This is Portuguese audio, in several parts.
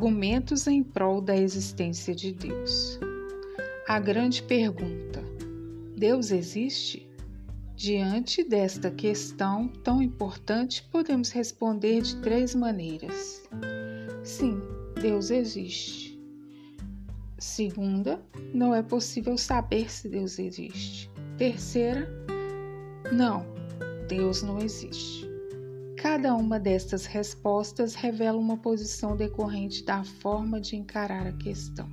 Argumentos em prol da existência de Deus. A grande pergunta: Deus existe? Diante desta questão tão importante, podemos responder de três maneiras. Sim, Deus existe. Segunda, não é possível saber se Deus existe. Terceira, não, Deus não existe. Cada uma destas respostas revela uma posição decorrente da forma de encarar a questão.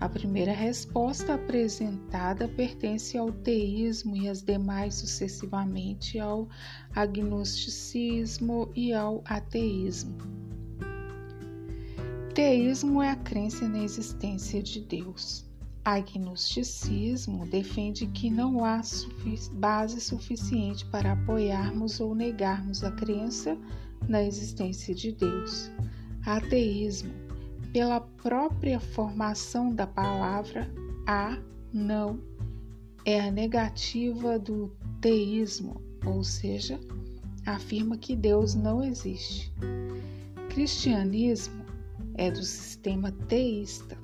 A primeira resposta apresentada pertence ao teísmo e as demais sucessivamente ao agnosticismo e ao ateísmo. Teísmo é a crença na existência de Deus. Agnosticismo defende que não há base suficiente para apoiarmos ou negarmos a crença na existência de Deus. Ateísmo pela própria formação da palavra a, não, é a negativa do teísmo, ou seja, afirma que Deus não existe. Cristianismo é do sistema teísta,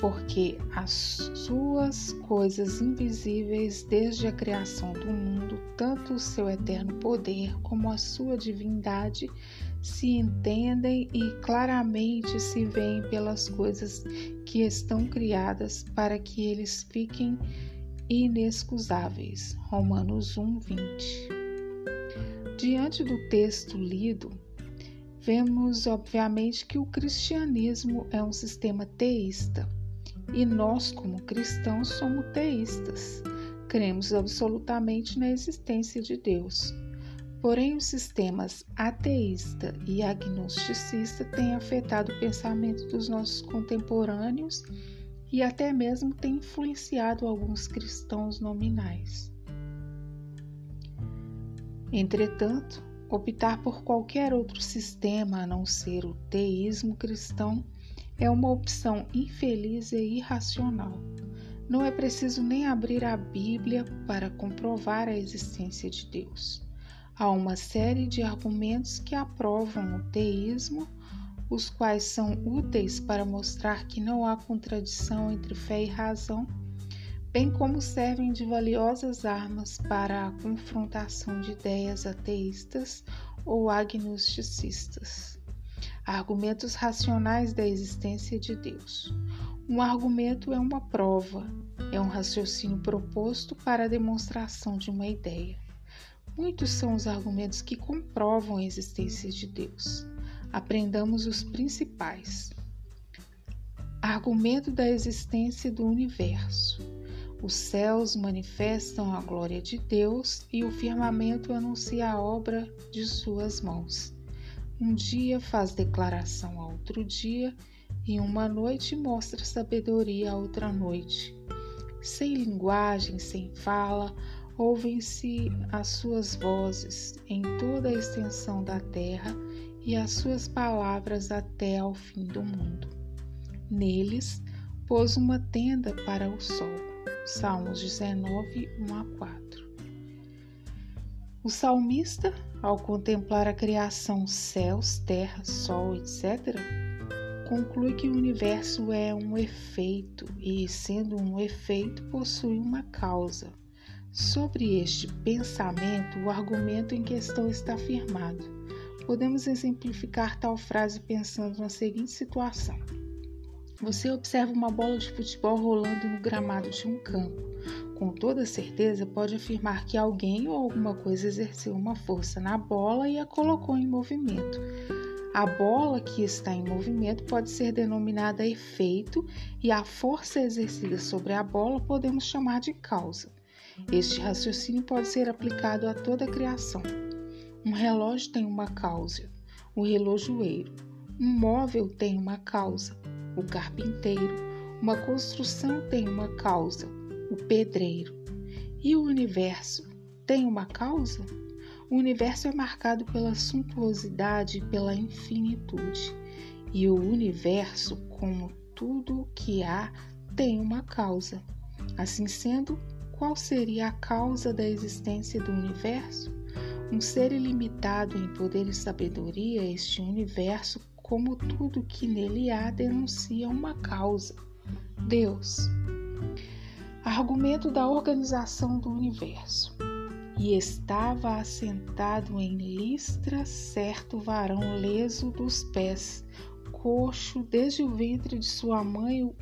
porque as suas coisas invisíveis desde a criação do mundo, tanto o seu eterno poder como a sua divindade, se entendem e claramente se veem pelas coisas que estão criadas para que eles fiquem inexcusáveis. Romanos 1, 20. Diante do texto lido, vemos obviamente que o cristianismo é um sistema teísta e nós, como cristãos, somos teístas. Cremos absolutamente na existência de Deus. Porém, os sistemas ateísta e agnosticista têm afetado o pensamento dos nossos contemporâneos e até mesmo têm influenciado alguns cristãos nominais. Entretanto, optar por qualquer outro sistema a não ser o teísmo cristão é uma opção infeliz e irracional. Não é preciso nem abrir a Bíblia para comprovar a existência de Deus. Há uma série de argumentos que aprovam o teísmo, os quais são úteis para mostrar que não há contradição entre fé e razão, bem como servem de valiosas armas para a confrontação de ideias ateístas ou agnosticistas. Argumentos racionais da existência de Deus. Um argumento é uma prova, é um raciocínio proposto para a demonstração de uma ideia. Muitos são os argumentos que comprovam a existência de Deus. Aprendamos os principais. Argumento da existência do universo. Os céus manifestam a glória de Deus e o firmamento anuncia a obra de suas mãos. Um dia faz declaração a outro dia, e uma noite mostra sabedoria a outra noite. Sem linguagem, sem fala, ouvem-se as suas vozes em toda a extensão da terra e as suas palavras até ao fim do mundo. Neles pôs uma tenda para o sol. Salmos 19, 1 a 4. O salmista, ao contemplar a criação céus, terra, sol, etc., conclui que o universo é um efeito e, sendo um efeito, possui uma causa. Sobre este pensamento, o argumento em questão está firmado. Podemos exemplificar tal frase pensando na seguinte situação: Você observa uma bola de futebol rolando no gramado de um campo. Com toda certeza, pode afirmar que alguém ou alguma coisa exerceu uma força na bola e a colocou em movimento. A bola que está em movimento pode ser denominada efeito e a força exercida sobre a bola podemos chamar de causa. Este raciocínio pode ser aplicado a toda a criação. Um relógio tem uma causa, o relojoeiro. Um móvel tem uma causa, o carpinteiro. Uma construção tem uma causa, o pedreiro. E o universo tem uma causa? O universo é marcado pela suntuosidade e pela infinitude. E o universo, como tudo o que há, tem uma causa. Assim sendo, qual seria a causa da existência do universo? Um ser ilimitado em poder e sabedoria, este universo como tudo que nele há denuncia uma causa: Deus. Argumento da organização do universo. E estava assentado em listra certo varão leso dos pés, coxo desde o ventre de sua mãe, o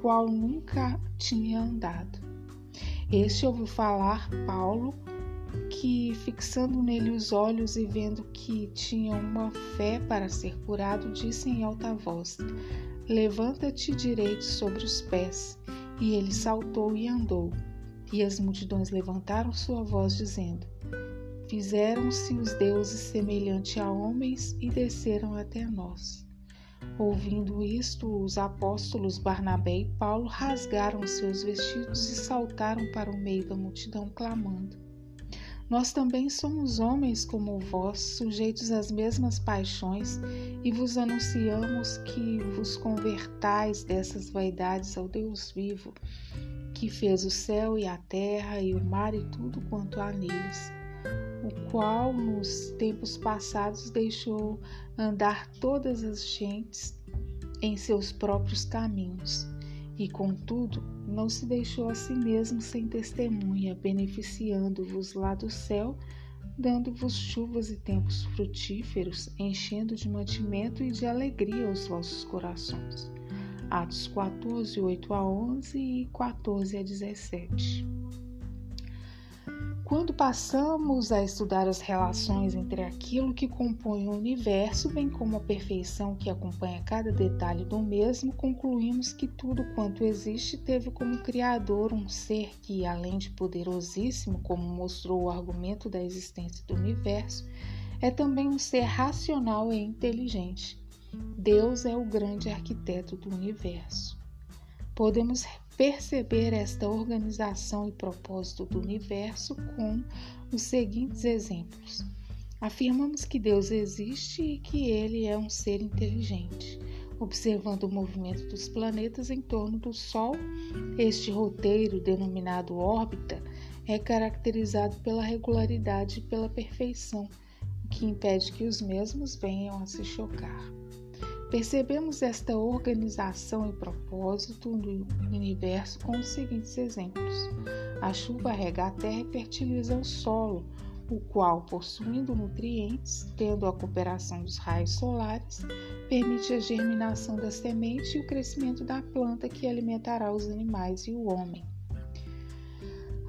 qual nunca tinha andado. Este ouviu falar Paulo, que, fixando nele os olhos e vendo que tinha uma fé para ser curado, disse em alta voz: Levanta-te direito sobre os pés. E ele saltou e andou. E as multidões levantaram sua voz, dizendo: Fizeram-se os deuses semelhante a homens e desceram até nós. Ouvindo isto, os apóstolos Barnabé e Paulo rasgaram seus vestidos e saltaram para o meio da multidão, clamando: Nós também somos homens como vós, sujeitos às mesmas paixões, e vos anunciamos que vos convertais dessas vaidades ao Deus vivo que fez o céu e a terra e o mar e tudo quanto há neles, o qual nos tempos passados deixou andar todas as gentes em seus próprios caminhos, e contudo não se deixou a si mesmo sem testemunha, beneficiando-vos lá do céu, dando-vos chuvas e tempos frutíferos, enchendo de mantimento e de alegria os vossos corações. Atos 14, 8 a 11 e 14 a 17. Quando passamos a estudar as relações entre aquilo que compõe o universo, bem como a perfeição que acompanha cada detalhe do mesmo, concluímos que tudo quanto existe teve como criador um ser que, além de poderosíssimo, como mostrou o argumento da existência do universo, é também um ser racional e inteligente. Deus é o grande arquiteto do universo. Podemos perceber esta organização e propósito do universo com os seguintes exemplos. Afirmamos que Deus existe e que ele é um ser inteligente. Observando o movimento dos planetas em torno do Sol, este roteiro, denominado órbita, é caracterizado pela regularidade e pela perfeição, o que impede que os mesmos venham a se chocar. Percebemos esta organização e propósito do universo com os seguintes exemplos: a chuva rega a terra e fertiliza o solo, o qual, possuindo nutrientes, tendo a cooperação dos raios solares, permite a germinação da semente e o crescimento da planta que alimentará os animais e o homem.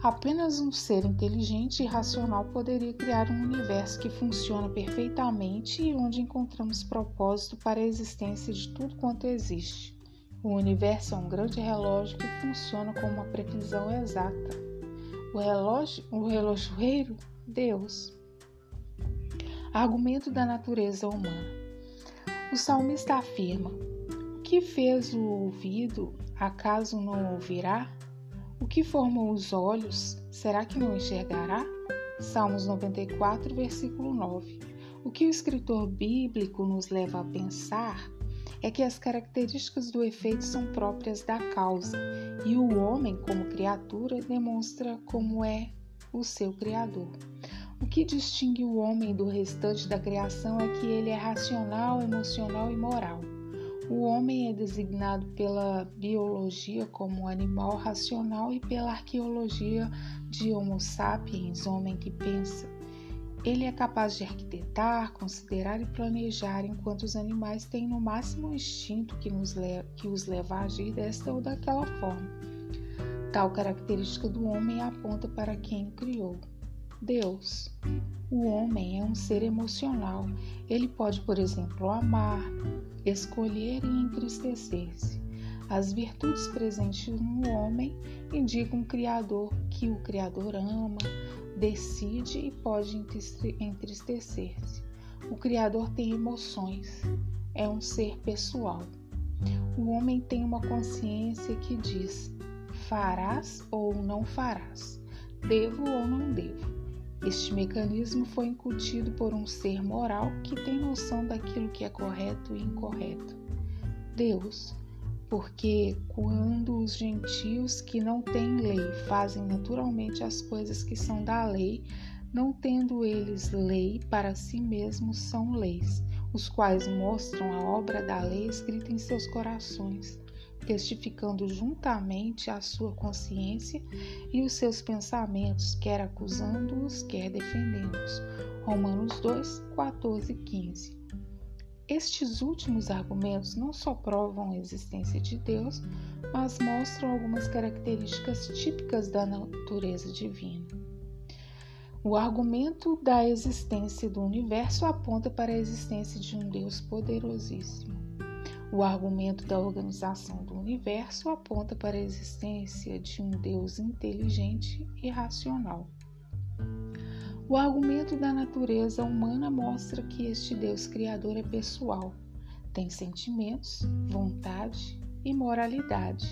Apenas um ser inteligente e racional poderia criar um universo que funciona perfeitamente e onde encontramos propósito para a existência de tudo quanto existe. O universo é um grande relógio que funciona com uma precisão exata. O relógio, o relojoeiro, Deus. Argumento da natureza humana. O salmista afirma: O que fez o ouvido, acaso não ouvirá? O que formou os olhos, será que não enxergará? Salmos 94, versículo 9. O que o escritor bíblico nos leva a pensar é que as características do efeito são próprias da causa e o homem, como criatura, demonstra como é o seu Criador. O que distingue o homem do restante da criação é que ele é racional, emocional e moral. O homem é designado pela biologia como animal racional e pela arqueologia de Homo sapiens, homem que pensa. Ele é capaz de arquitetar, considerar e planejar, enquanto os animais têm no máximo o instinto que, que os leva a agir desta ou daquela forma. Tal característica do homem aponta para quem o criou. Deus. O homem é um ser emocional. Ele pode, por exemplo, amar, escolher e entristecer-se. As virtudes presentes no homem indicam um Criador que o Criador ama, decide e pode entristecer-se. O Criador tem emoções, é um ser pessoal. O homem tem uma consciência que diz: farás ou não farás, devo ou não devo. Este mecanismo foi incutido por um ser moral que tem noção daquilo que é correto e incorreto. Deus, porque quando os gentios que não têm lei fazem naturalmente as coisas que são da lei, não tendo eles lei para si mesmos, são leis, os quais mostram a obra da lei escrita em seus corações, testificando juntamente a sua consciência e os seus pensamentos, quer acusando-os, quer defendendo-os. Romanos 2, 14 e 15. Estes últimos argumentos não só provam a existência de Deus, mas mostram algumas características típicas da natureza divina. O argumento da existência do universo aponta para a existência de um Deus poderosíssimo. O argumento da organização do universo aponta para a existência de um Deus inteligente e racional. O argumento da natureza humana mostra que este Deus Criador é pessoal, tem sentimentos, vontade e moralidade.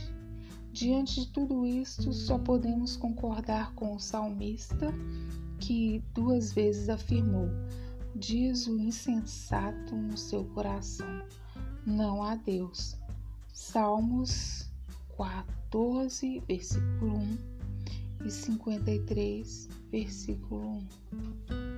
Diante de tudo isto, só podemos concordar com o salmista que duas vezes afirmou: Diz o insensato no seu coração: Não há Deus. Salmos 14, versículo 1 e 53, versículo 1.